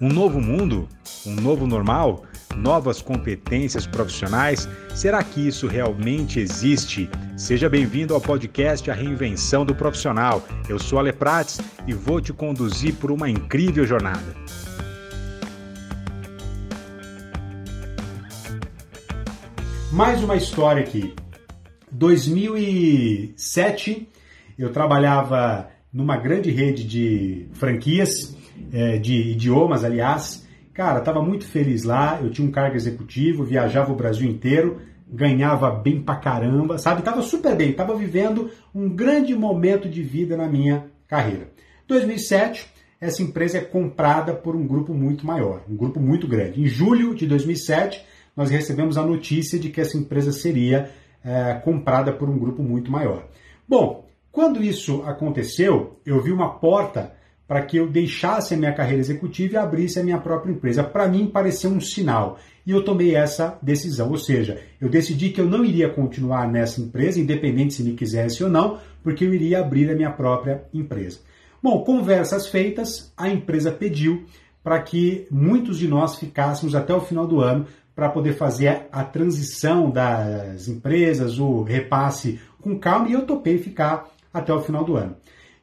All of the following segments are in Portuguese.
Um novo mundo? Um novo normal? Novas competências profissionais? Será que isso realmente existe? Seja bem-vindo ao podcast A Reinvenção do Profissional. Eu sou Ale Prates e vou te conduzir por uma incrível jornada. Mais uma história aqui. 2007, eu trabalhava numa grande rede de franquias é, de idiomas, aliás. Cara, estava muito feliz lá, eu tinha um cargo executivo, viajava o Brasil inteiro, ganhava bem pra caramba, sabe? Tava super bem, tava vivendo um grande momento de vida na minha carreira. 2007, essa empresa é comprada por um grupo muito maior, um grupo muito grande. Em julho de 2007, nós recebemos a notícia de que essa empresa seria é, comprada por um grupo muito maior. Bom, quando isso aconteceu, eu vi uma porta para que eu deixasse a minha carreira executiva e abrisse a minha própria empresa. Para mim, pareceu um sinal. E eu tomei essa decisão. Ou seja, eu decidi que eu não iria continuar nessa empresa, independente se me quisesse ou não, porque eu iria abrir a minha própria empresa. Bom, conversas feitas, a empresa pediu para que muitos de nós ficássemos até o final do ano para poder fazer a transição das empresas, o repasse com calma, e eu topei ficar até o final do ano.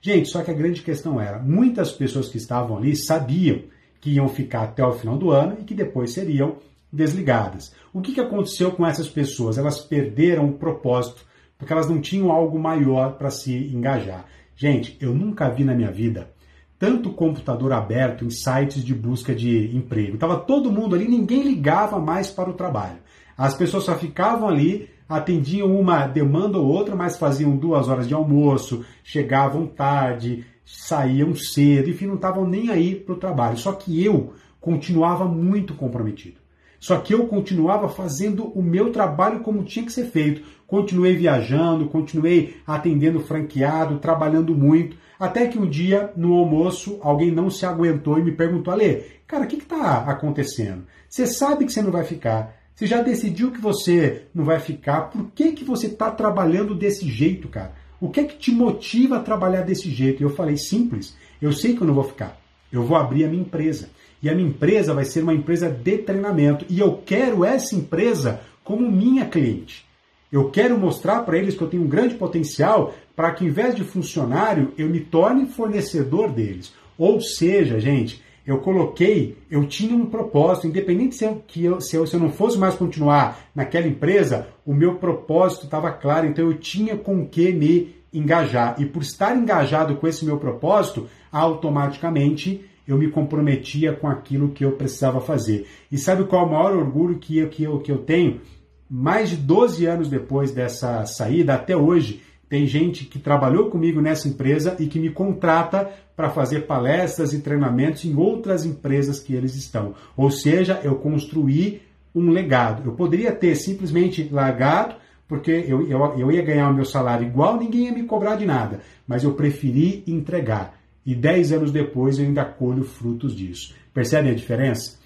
Gente, só que a grande questão era, muitas pessoas que estavam ali sabiam que iam ficar até o final do ano e que depois seriam desligadas. O que, que aconteceu com essas pessoas? Elas perderam o propósito, porque elas não tinham algo maior para se engajar. Gente, eu nunca vi na minha vida tanto computador aberto em sites de busca de emprego. Estava todo mundo ali, ninguém ligava mais para o trabalho. As pessoas só ficavam ali atendiam uma demanda ou outra, mas faziam duas horas de almoço, chegavam tarde, saíam cedo, enfim, não estavam nem aí para o trabalho. Só que eu continuava muito comprometido. Só que eu continuava fazendo o meu trabalho como tinha que ser feito. Continuei viajando, continuei atendendo franqueado, trabalhando muito, até que um dia, no almoço, alguém não se aguentou e me perguntou: Ale, cara, o que está acontecendo? Você sabe que você não vai ficar você já decidiu que você não vai ficar? Por que, que você está trabalhando desse jeito, cara? O que é que te motiva a trabalhar desse jeito? Eu falei, simples, eu sei que eu não vou ficar. Eu vou abrir a minha empresa. E a minha empresa vai ser uma empresa de treinamento. E eu quero essa empresa como minha cliente. Eu quero mostrar para eles que eu tenho um grande potencial para que, em vez de funcionário, eu me torne fornecedor deles. Ou seja, gente, eu coloquei, eu tinha um propósito, independente se eu, que eu, se, eu, se eu não fosse mais continuar naquela empresa, o meu propósito estava claro, então eu tinha com que me engajar. E por estar engajado com esse meu propósito, automaticamente eu me comprometia com aquilo que eu precisava fazer. E sabe qual é o maior orgulho que eu, que eu, que eu tenho? Mais de 12 anos depois dessa saída, até hoje, tem gente que trabalhou comigo nessa empresa e que me contrata para fazer palestras e treinamentos em outras empresas que eles estão. Ou seja, eu construí um legado. Eu poderia ter simplesmente largado, porque eu, eu, eu ia ganhar o meu salário igual, ninguém ia me cobrar de nada. Mas eu preferi entregar. E dez anos depois eu ainda colho frutos disso. Percebem a diferença?